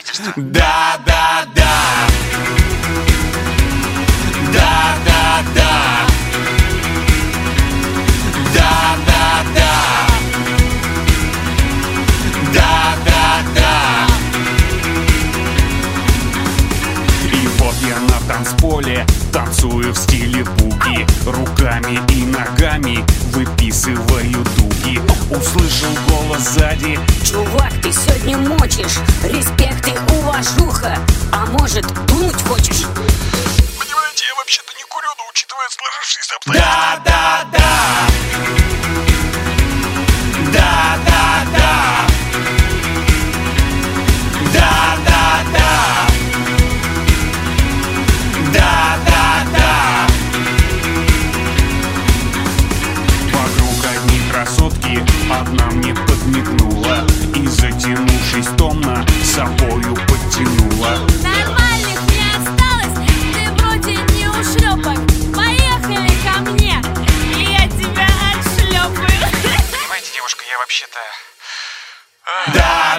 строительства? Да, да, да. Да!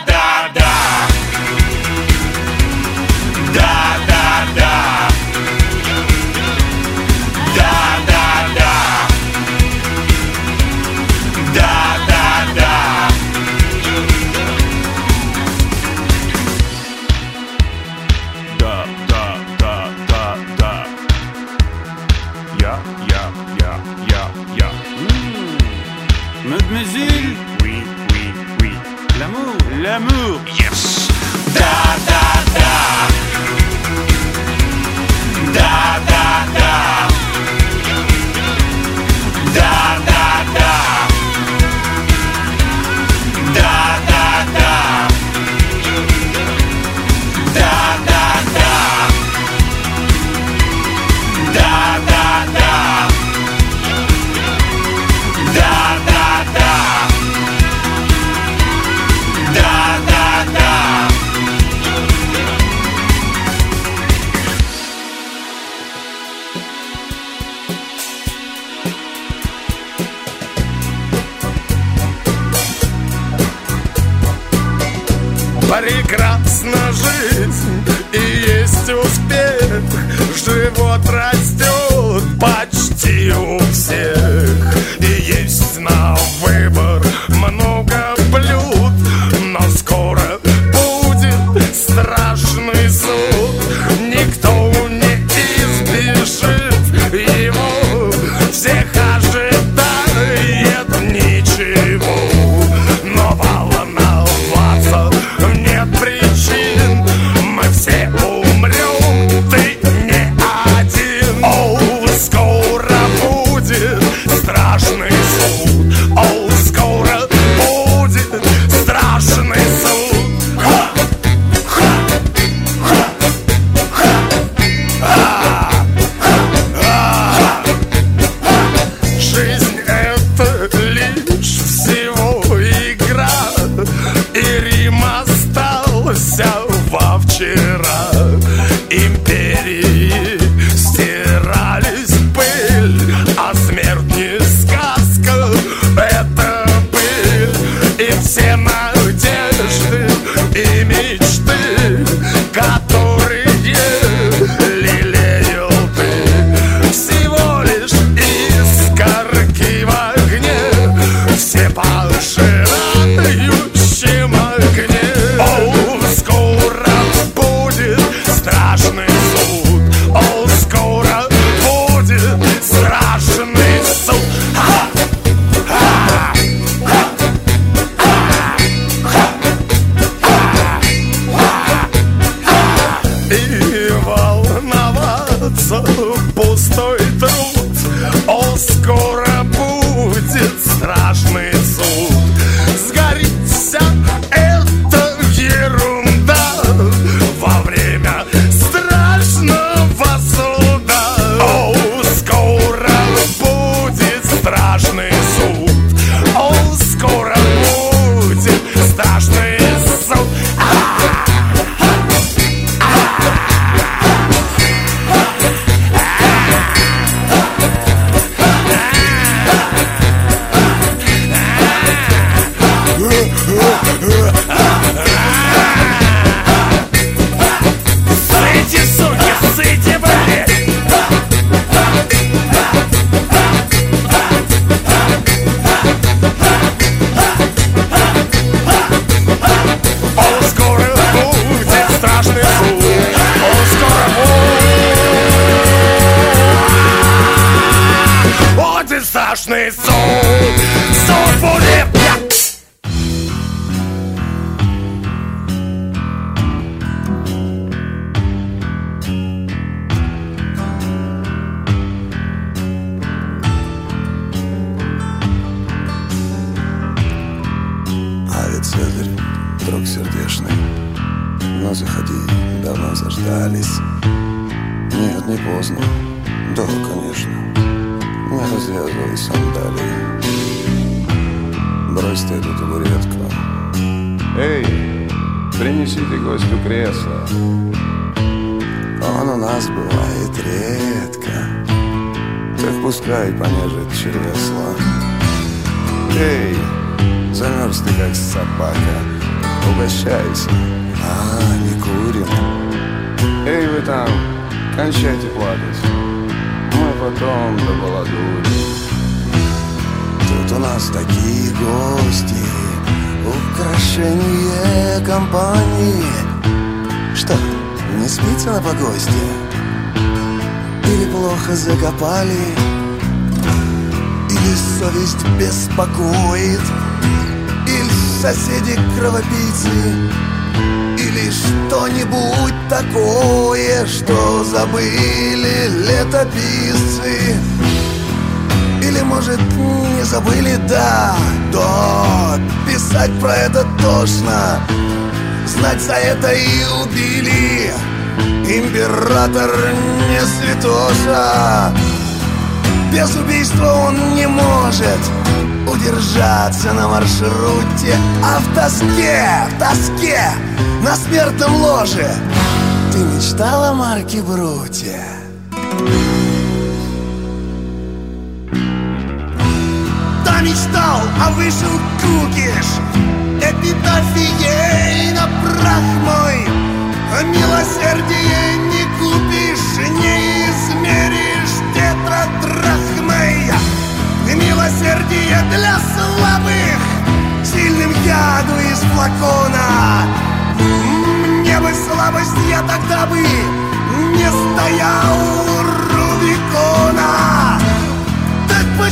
Прекрасна жизнь и есть успех. Живот растет почти у всех. Табуретку Эй, принесите гостю кресло. Он у нас бывает редко. Так пускай понежит чресло. Эй, замерз ты как собака. Угощайся. А, не курим. Эй, вы там, кончайте плакать. Мы потом добаладурим Тут у нас такие гости Украшение компании Что, не спится на погосте? Или плохо закопали? Или совесть беспокоит? Или соседи кровопийцы? Или что-нибудь такое, что забыли летописцы? Может, не забыли, да, да, писать про это тошно. Знать за это и убили. Император не святоша. Без убийства он не может удержаться на маршруте. А в тоске, в тоске, на смертном ложе Ты мечтала о Марке Бруте? Да мечтал, а вышел кукиш. Эпитафией на прах мой А милосердие не купишь, не измеришь тетрадрахмой Милосердие для слабых Сильным яду из флакона. Мне бы слабость, я тогда бы Не стоял у Рубикона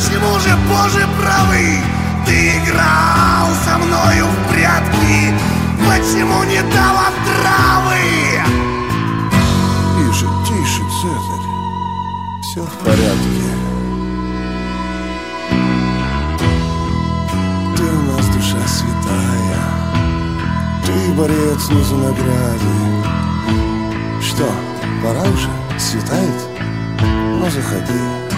почему же, Боже правый Ты играл со мною в прятки. Почему не дал отравы? Тише, тише, Цезарь. Все в порядке. Ты у нас душа святая. Ты борец не за награды. Что, пора уже? Светает? Ну, заходи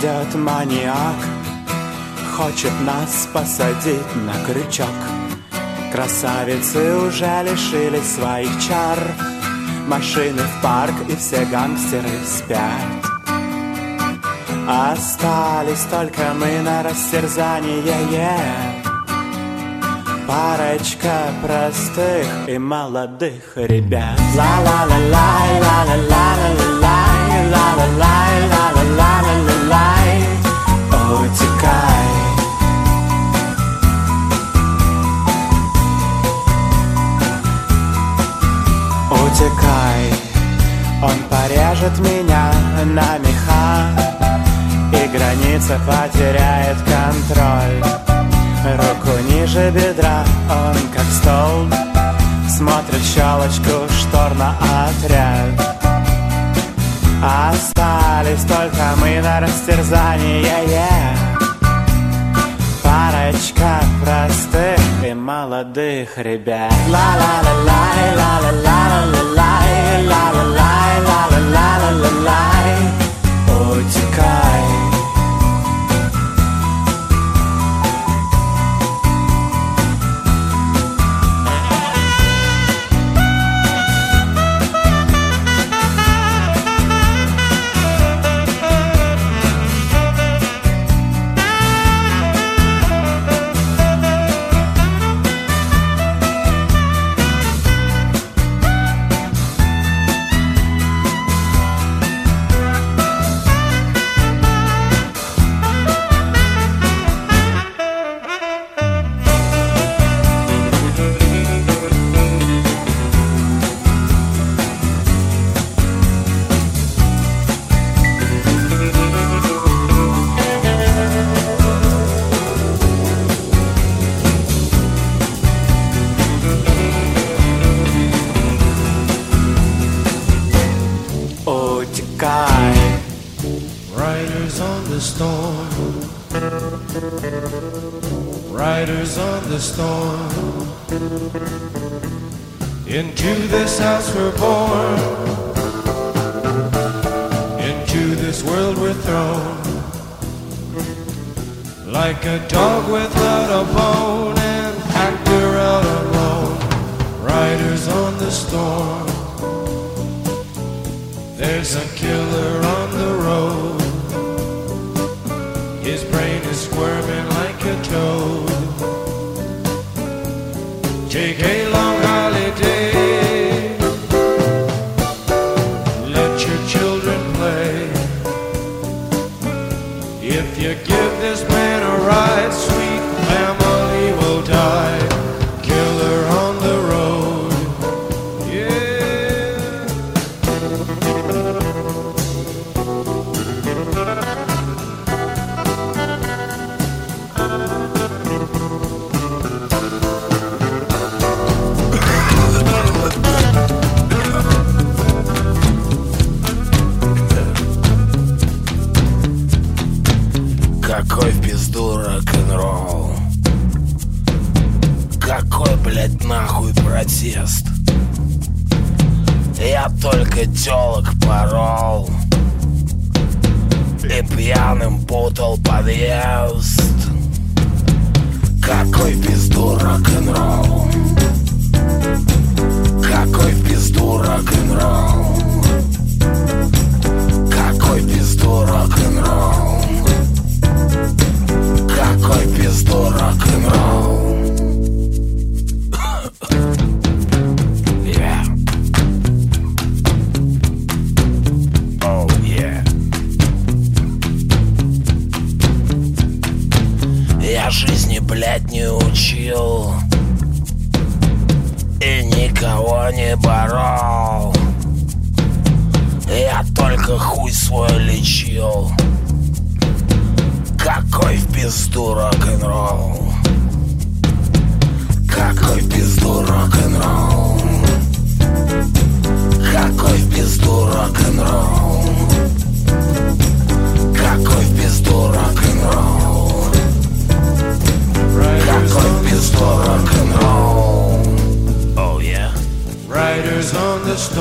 ждет маньяк Хочет нас посадить на крючок. Красавицы уже лишились своих чар Машины в парк и все гангстеры спят. Остались только мы на растерзание yeah. Парочка простых и молодых ребят. Ла-ла-ла-лай, ла-ла-ла-ла-ла-лай Ла-ла-лай, ла-ла-ла-ла-лай Утекай Он порежет меня на меха И граница потеряет контроль Руку ниже бедра, он как стол Смотрит щелочку штор на отряд Остались только мы на растерзание yeah. Парочка простых и молодых ребят. Ла-ла-ла-лай, ла-ла-ла-ла-ла-лай Ла-ла-лай, ла-ла-ла-ла-лай Утекай Утекай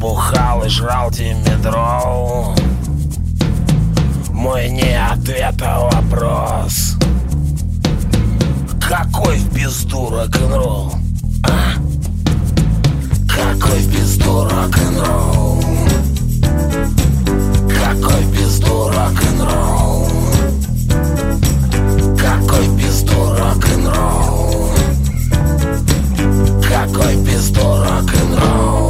Бухал и жрал димедрол Мой не ответа вопрос Какой в пизду рок-н-ролл? А? Какой в пизду рок-н-ролл? Какой в пизду рок-н-ролл? Какой в пизду рок-н-ролл? Какой в пизду рок-н-ролл?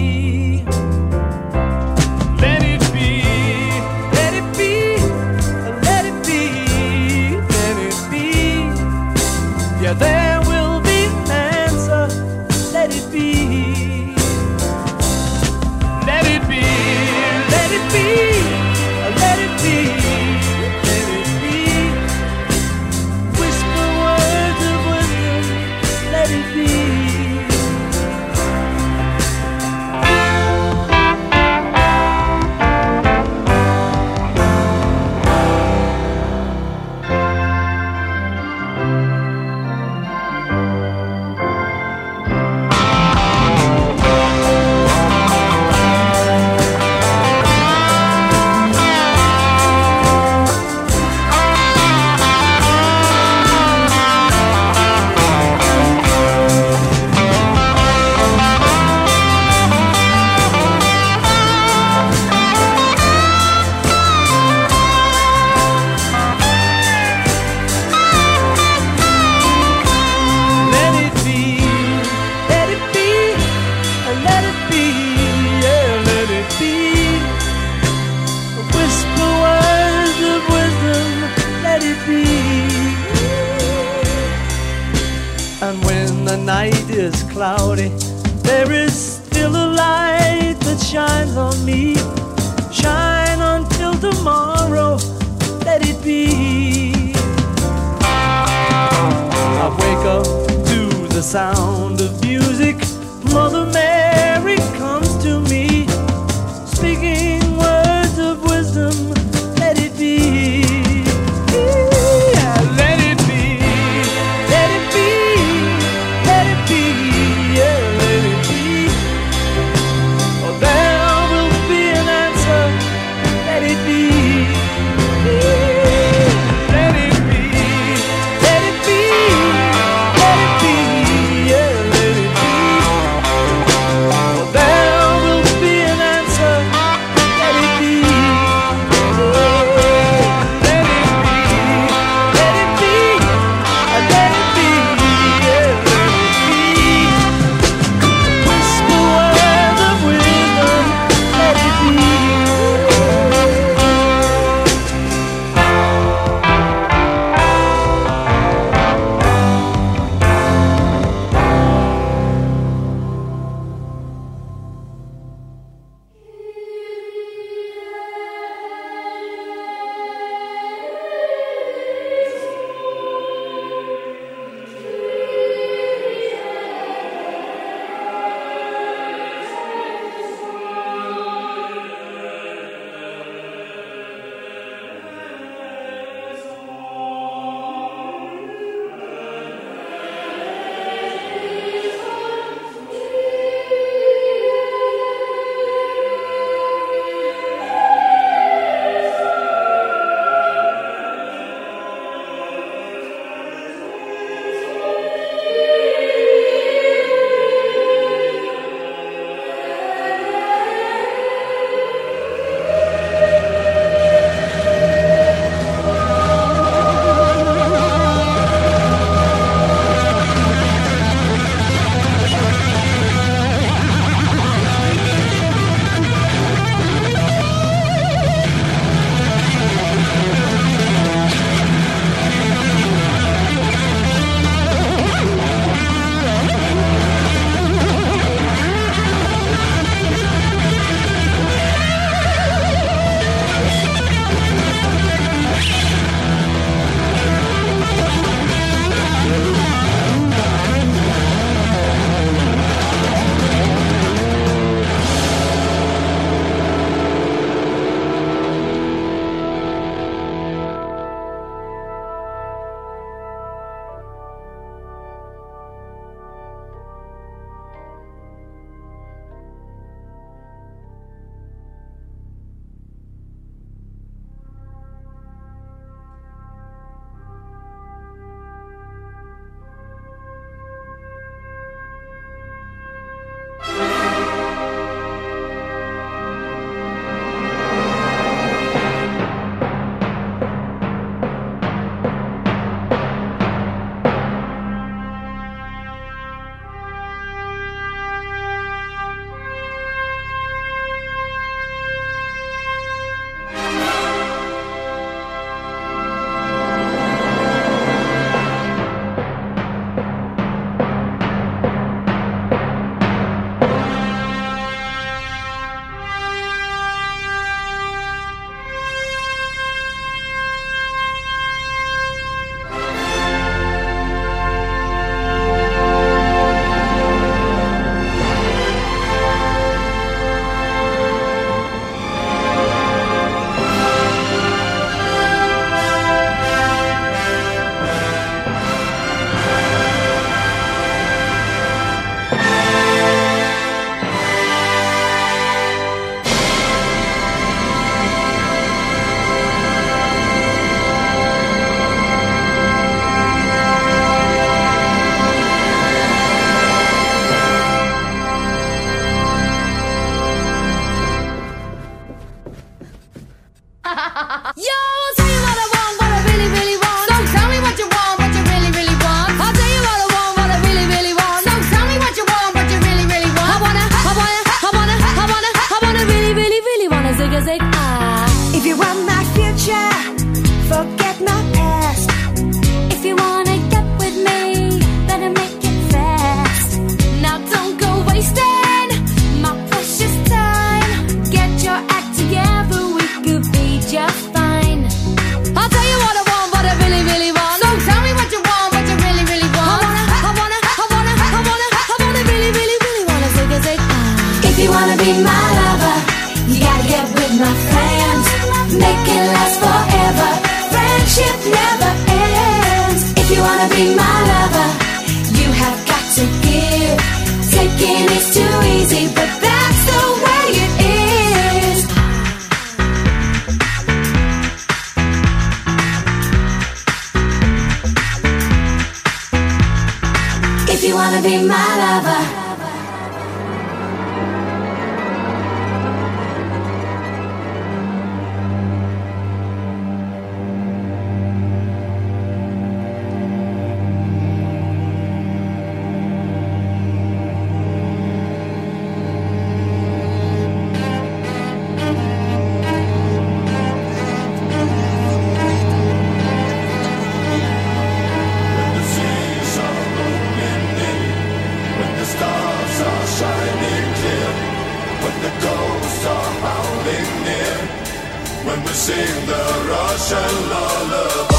Sing the Russian lullaby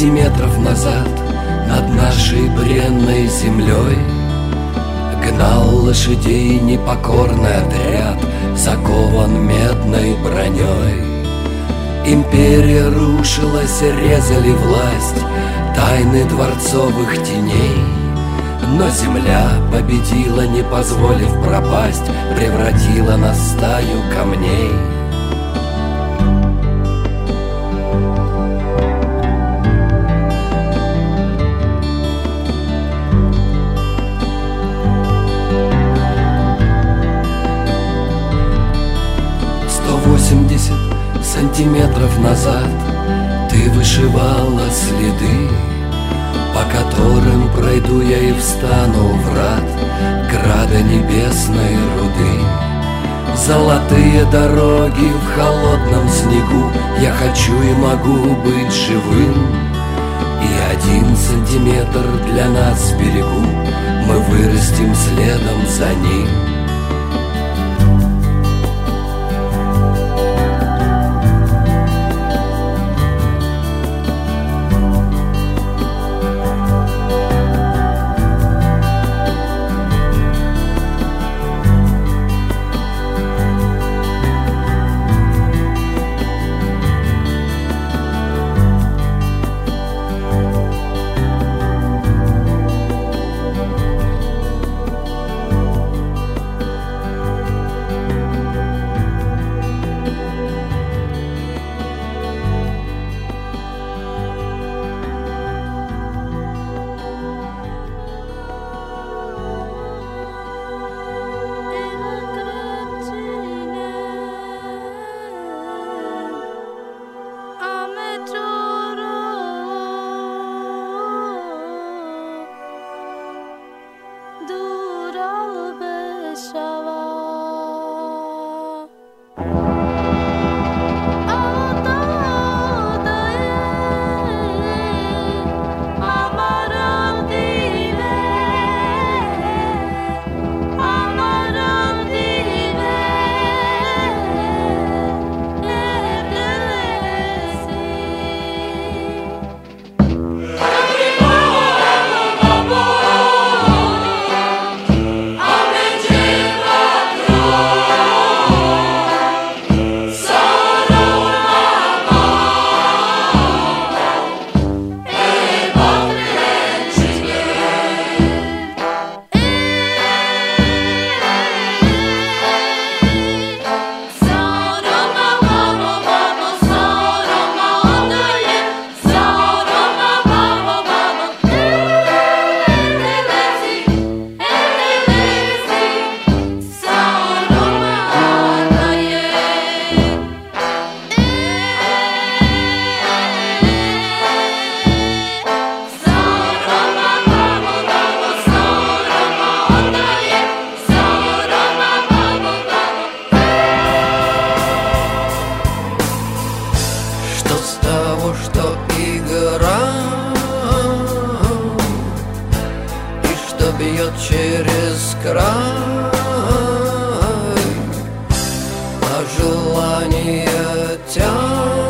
сантиметров назад Над нашей бренной землей Гнал лошадей непокорный отряд Закован медной броней. Империя рушилась, резали власть Тайны дворцовых теней. Но земля победила, не позволив пропасть Превратила на стаю камней сантиметров назад Ты вышивала следы По которым пройду я и встану в рад Града небесной руды. Золотые дороги в холодном снегу Я хочу и могу быть живым. И один сантиметр для нас берегу Мы вырастем следом за ним бьет через край А желания тянут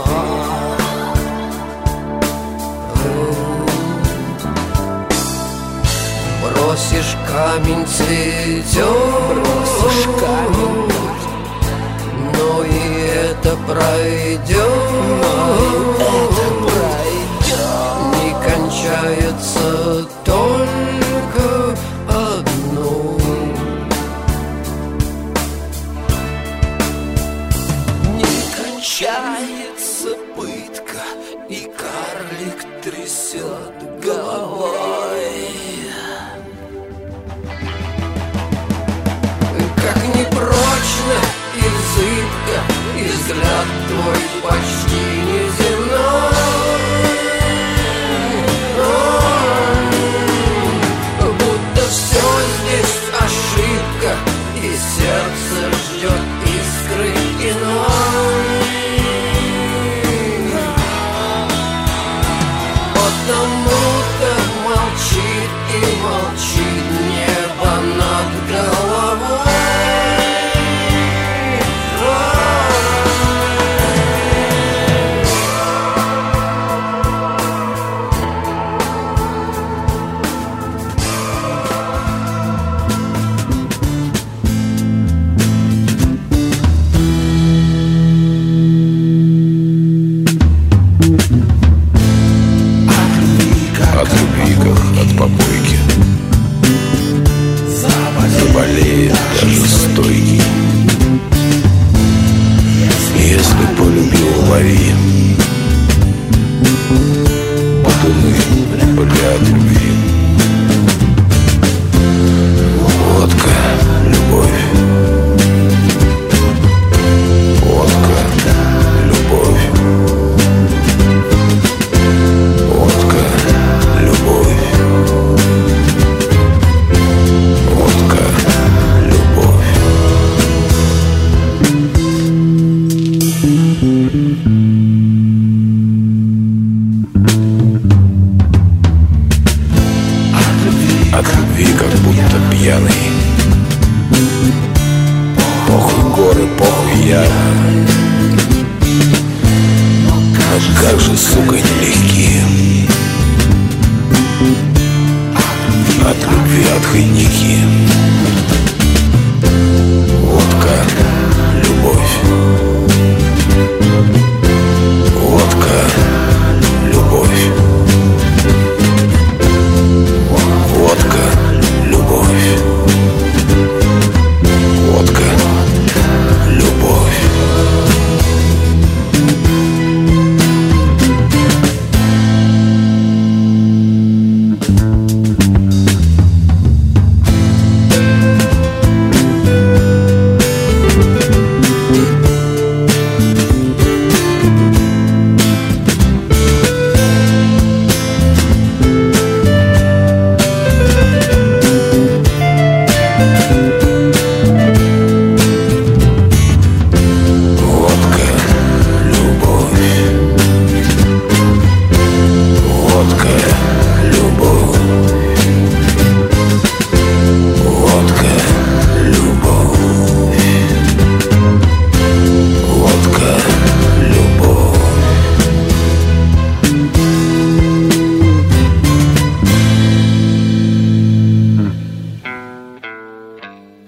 камень цветет камень. Но и это пройдет Но это пройдет Не кончается